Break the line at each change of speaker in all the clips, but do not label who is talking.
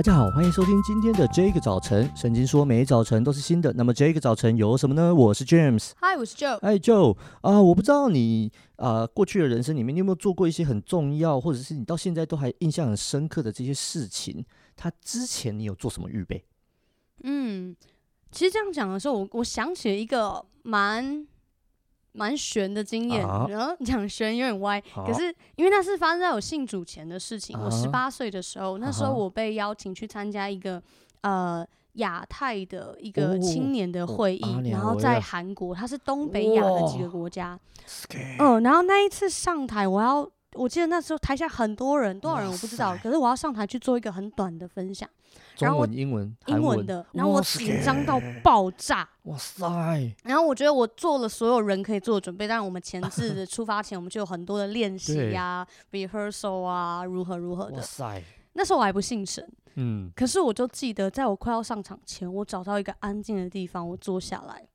大家好，欢迎收听今天的这个早晨。圣经说，每一早晨都是新的。那么这个早晨有什么呢？我是 James。
Hi，我是 Joe。
哎，Joe 啊，我不知道你啊、呃，过去的人生里面，你有没有做过一些很重要，或者是你到现在都还印象很深刻的这些事情？他之前你有做什么预备？
嗯，其实这样讲的时候，我我想起了一个蛮。蛮悬的经验，
啊、
然后 讲悬有点歪，
啊、
可是因为那是发生在我信主前的事情。
啊、
我十八岁的时候，那时候我被邀请去参加一个、啊、呃亚太的一个青年的会议，哦、然后在韩国，它是东北亚的几个国家。嗯、呃，然后那一次上台，我要我记得那时候台下很多人，多少人我不知道，可是我要上台去做一个很短的分享。然后我
英文
英文的，然后我紧张到爆炸，
哇塞！
然后我觉得我做了所有人可以做的准备，当然我们前置的 出发前我们就有很多的练习呀、rehearsal 啊，如何如何的。哇塞！那时候我还不信神，嗯，可是我就记得，在我快要上场前，我找到一个安静的地方，我坐下来，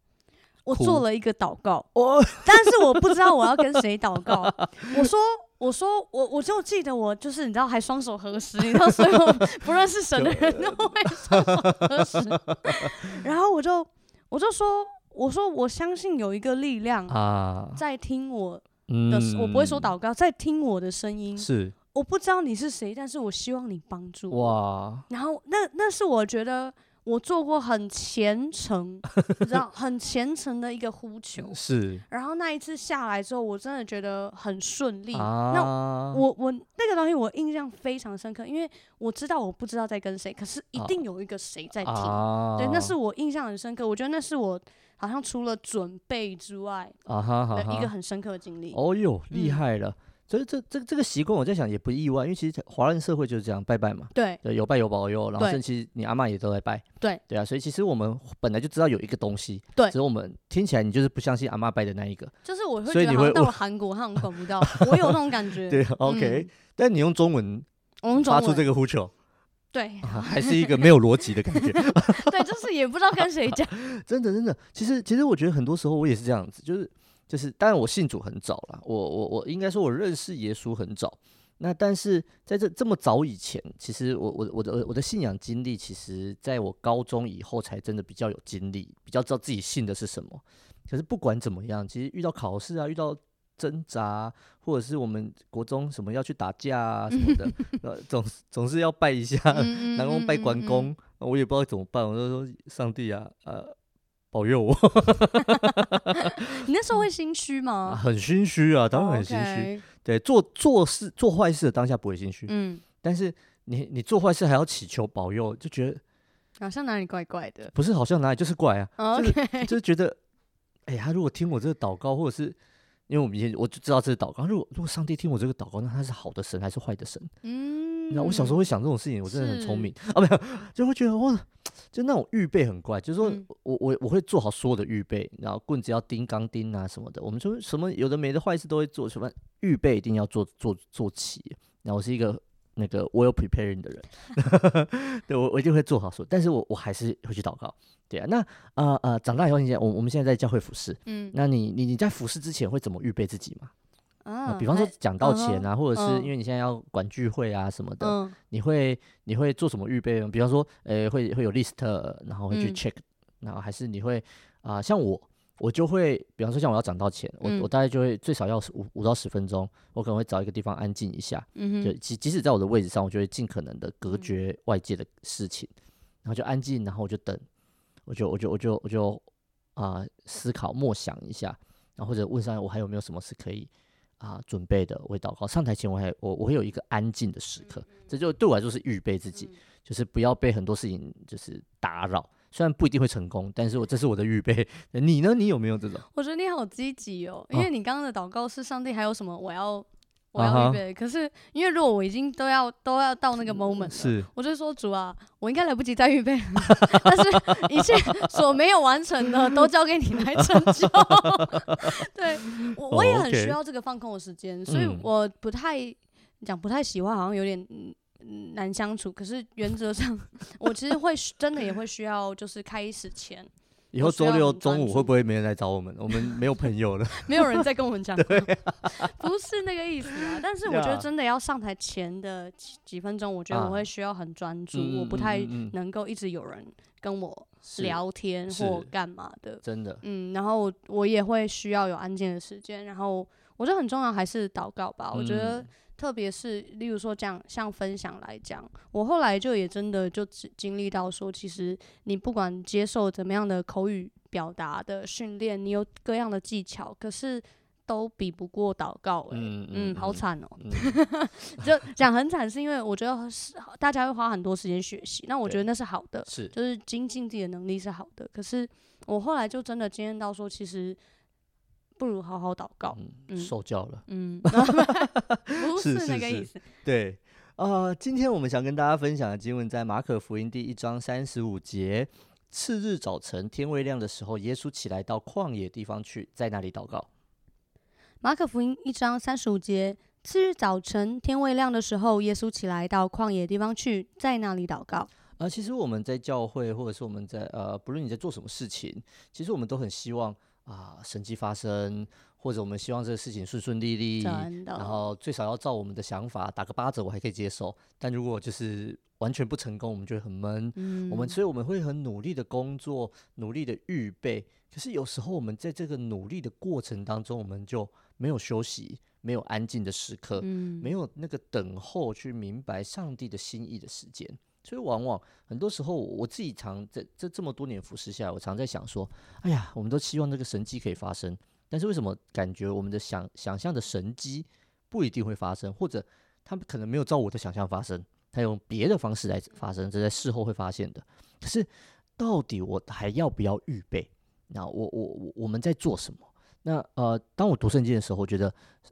我做了一个祷告，我但是我不知道我要跟谁祷告，我说。我说我我就记得我就是你知道还双手合十，你知道所有 不认识神的人都会双手合十，然后我就我就说我说我相信有一个力量啊在听我的，我不会说祷告，在听我的声音，是我不知道你是谁，但是我希望你帮助我。哇，然后那那是我觉得。我做过很虔诚，你知道，很虔诚的一个呼求。是。然后那一次下来之后，我真的觉得很顺利。啊、那我我那个东西我印象非常深刻，因为我知道我不知道在跟谁，可是一定有一个谁在听。啊、对，那是我印象很深刻。我觉得那是我好像除了准备之外，啊哈，的一个很深刻的经历。哦哟，厉害了。嗯所以这这这个习惯，我在想也不意外，因为其实华人社会就是这样拜拜嘛。对，对，有拜有保佑，然后甚至其实你阿妈也都在拜。对，对啊，所以其实我们本来就知道有一个东西，对，只是我们听起来你就是不相信阿妈拜的那一个。就是我会觉得好像到了韩国，他好像管不到，我有那种感觉。对，OK，但你用中文发出这个呼求，对，还是一个没有逻辑的感觉。对，就是也不知道跟谁讲。真的，真的，其实其实我觉得很多时候我也是这样子，就是。就是，当然我信主很早了，我我我应该说我认识耶稣很早。那但是在这这么早以前，其实我我我的我的信仰经历，其实在我高中以后才真的比较有经历，比较知道自己信的是什么。可是不管怎么样，其实遇到考试啊，遇到挣扎，或者是我们国中什么要去打架啊什么的，呃，总总是要拜一下南宫拜关公，我也不知道怎么办，我就说上帝啊，呃。保佑我！你那时候会心虚吗？啊、很心虚啊，当然很心虚。Oh, okay. 对，做做事做坏事的当下不会心虚，嗯，但是你你做坏事还要祈求保佑，就觉得好像哪里怪怪的。不是，好像哪里就是怪啊，oh, okay. 就是 就是觉得，哎、欸，他如果听我这个祷告，或者是因为我们以前我就知道这是祷告，如果如果上帝听我这个祷告，那他是好的神还是坏的神？嗯，那我小时候会想这种事情，我真的很聪明是 啊，没有就会觉得哇。就那种预备很怪，就是说我我我会做好所有的预备，然后棍子要钉钢钉啊什么的。我们说什么有的没的坏事都会做，什么预备一定要做做做齐。然后我是一个那个 well preparing 的人，对我我一定会做好所有，但是我我还是会去祷告。对啊，那呃呃，长大以后，你现我我们现在在教会服侍，嗯，那你你你在服侍之前会怎么预备自己吗？啊，比方说讲到钱啊，或者是因为你现在要管聚会啊什么的，你会你会做什么预备？比方说，呃，会会有 list，然后会去 check，然后还是你会啊？像我，我就会，比方说像我要讲到钱，我我大概就会最少要五五到十分钟，我可能会找一个地方安静一下，嗯就即即使在我的位置上，我就会尽可能的隔绝外界的事情，然后就安静，然后我就等，我就我就我就我就啊思考默想一下，然后或者问上我还有没有什么是可以。啊，准备的，我会祷告。上台前我还我我会有一个安静的时刻，这就对我来说是预备自己，就是不要被很多事情就是打扰。虽然不一定会成功，但是我这是我的预备。你呢？你有没有这种？我觉得你好积极哦，因为你刚刚的祷告是上帝还有什么我要。我要预备，可是因为如果我已经都要都要到那个 moment 了，是，我就说主啊，我应该来不及再预备了，但是一切所没有完成的都交给你来成就。对，我我也很需要这个放空的时间，所以我不太讲不太喜欢，好像有点难相处。可是原则上，我其实会真的也会需要，就是开始前。
以后周六中午会不会没人来找我们？我们没有朋友了，
没有人再跟我们讲。对、啊，不是那个意思啊。但是我觉得真的要上台前的几几分钟，我觉得我会需要很专注，啊、我不太能够一直有人跟我聊天或干嘛的。
真的，
嗯，然后我也会需要有安静的时间。然后我觉得很重要还是祷告吧。嗯、我觉得。特别是，例如说讲像分享来讲，我后来就也真的就经历到说，其实你不管接受怎么样的口语表达的训练，你有各样的技巧，可是都比不过祷告、欸。嗯嗯，嗯，好惨哦、喔。嗯、就讲很惨，是因为我觉得是大家会花很多时间学习，那我觉得那是好的，是就是精进自己的能力是好的。可是我后来就真的经验到说，其实。不如好好祷告，
嗯，受教了，
嗯，不是那个意思，
对，呃，今天我们想跟大家分享的经文在马可福音第一章三十五节，次日早晨天未亮的时候，耶稣起来到旷野地方去，在那里祷告。
马可福音一章三十五节，次日早晨天未亮的时候，耶稣起来到旷野地方去，在那里祷告。啊、
呃，其实我们在教会，或者是我们在呃，不论你在做什么事情，其实我们都很希望。啊，神迹发生，或者我们希望这个事情顺顺利利，然后最少要照我们的想法打个八折，我还可以接受。但如果就是完全不成功，我们就会很闷。嗯，我们所以我们会很努力的工作，努力的预备。可是有时候我们在这个努力的过程当中，我们就没有休息，没有安静的时刻，嗯，没有那个等候去明白上帝的心意的时间。所以，往往很多时候，我自己常在这这么多年服侍下来，我常在想说：哎呀，我们都希望那个神迹可以发生，但是为什么感觉我们的想想象的神迹不一定会发生，或者他们可能没有照我的想象发生，他用别的方式来发生，这在事后会发现的。可是，到底我还要不要预备？那我我我我们在做什么？那呃，当我读圣经的时候，我觉得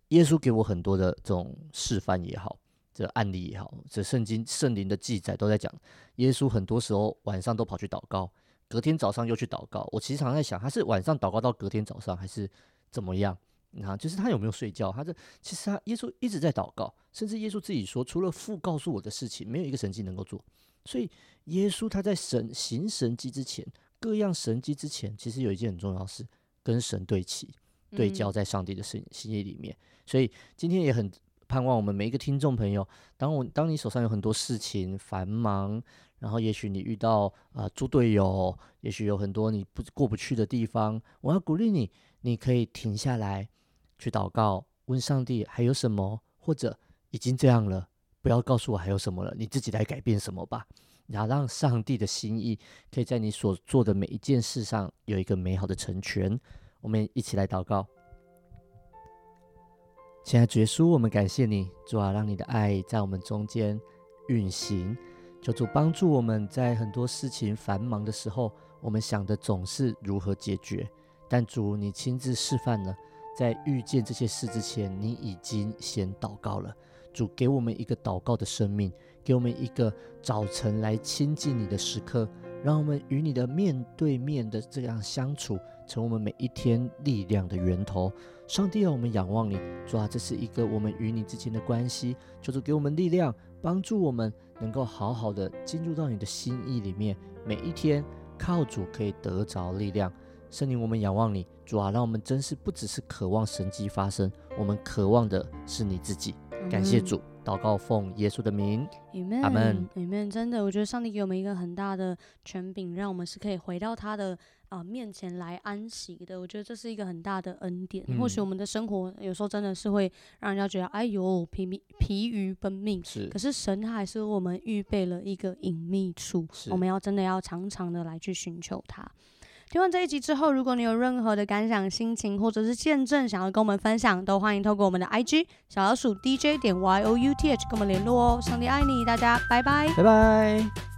耶稣给我很多的这种示范也好。这案例也好，这圣经圣灵的记载都在讲，耶稣很多时候晚上都跑去祷告，隔天早上又去祷告。我其实常常在想，他是晚上祷告到隔天早上，还是怎么样？啊，就是他有没有睡觉？他这其实他耶稣一直在祷告，甚至耶稣自己说，除了父告诉我的事情，没有一个神迹能够做。所以耶稣他在神行神迹之前，各样神迹之前，其实有一件很重要的事，跟神对齐、对焦在上帝的心心意里面。所以今天也很。盼望我们每一个听众朋友，当我当你手上有很多事情繁忙，然后也许你遇到啊猪队友，也许有很多你不过不去的地方，我要鼓励你，你可以停下来去祷告，问上帝还有什么，或者已经这样了，不要告诉我还有什么了，你自己来改变什么吧，然后让上帝的心意可以在你所做的每一件事上有一个美好的成全。我们一起来祷告。亲爱的主耶稣，我们感谢你，主啊，让你的爱在我们中间运行。求主帮助我们在很多事情繁忙的时候，我们想的总是如何解决。但主，你亲自示范了，在遇见这些事之前，你已经先祷告了。主，给我们一个祷告的生命，给我们一个早晨来亲近你的时刻，让我们与你的面对面的这样相处，成我们每一天力量的源头。上帝，让我们仰望你，主啊，这是一个我们与你之间的关系，求主给我们力量，帮助我们能够好好的进入到你的心意里面，每一天靠主可以得着力量。圣灵，我们仰望你，主啊，让我们真是不只是渴望神迹发生，我们渴望的是你自己。感谢主。祷告奉耶稣的名，阿门，
阿门。真的，我觉得上帝给我们一个很大的权柄，让我们是可以回到他的啊、呃、面前来安息的。我觉得这是一个很大的恩典。嗯、或许我们的生活有时候真的是会让人家觉得，哎呦，疲疲疲于奔命。是，可是神他还是为我们预备了一个隐秘处，我们要真的要常常的来去寻求他。听完这一集之后，如果你有任何的感想、心情或者是见证，想要跟我们分享，都欢迎透过我们的 IG 小老鼠 DJ 点 YOUTH 跟我们联络哦。上帝爱你，大家拜拜，
拜拜。